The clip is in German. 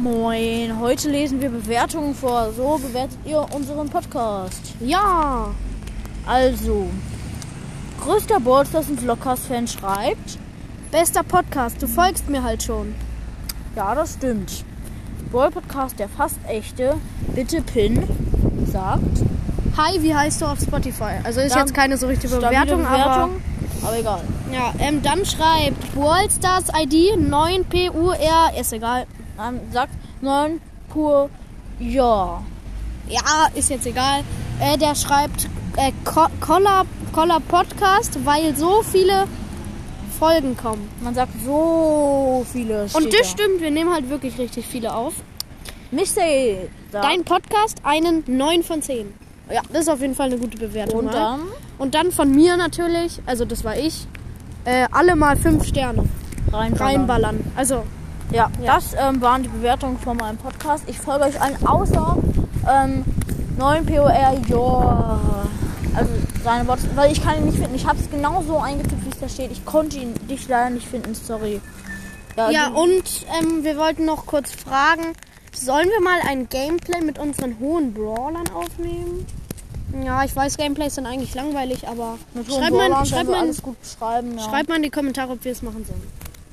Moin, heute lesen wir Bewertungen vor. So bewertet ihr unseren Podcast. Ja. Also, größter Ballstars und Vlogcast-Fan schreibt. Bester Podcast, du folgst mir halt schon. Ja, das stimmt. Ball-Podcast, der fast echte, bitte Pin, sagt. Hi, wie heißt du auf Spotify? Also ist jetzt keine so richtige Stabile Bewertung, aber. aber egal. Ja, ähm, dann schreibt Wallstars ID 9PUR, ist egal. Dann sagt 9 pur ja. Ja, ist jetzt egal. Äh, der schreibt äh, Collar, Collar Podcast, weil so viele Folgen kommen. Man sagt so viele Und das da. stimmt, wir nehmen halt wirklich richtig viele auf. Michel. Dein Podcast einen 9 von 10. Ja, das ist auf jeden Fall eine gute Bewertung. Und mal. dann Und dann von mir natürlich, also das war ich, äh, alle mal 5 Sterne reinballern. reinballern. Also, Ja, Ja. das ähm, waren die Bewertungen von meinem Podcast. Ich folge euch allen außer ähm, 9 POR, ja. Also seine Worte, weil ich kann ihn nicht finden. Ich habe es genau so eingetippt, wie es da steht. Ich konnte ihn dich leider nicht finden, sorry. ja, du- und ähm, wir wollten noch kurz fragen, sollen wir mal ein Gameplay mit unseren hohen Brawlern aufnehmen? Ja, ich weiß, Gameplays sind eigentlich langweilig, aber schreibt mal, schreibt, mal, alles gut beschreiben. Ja. schreibt mal in die Kommentare, ob wir es machen sollen.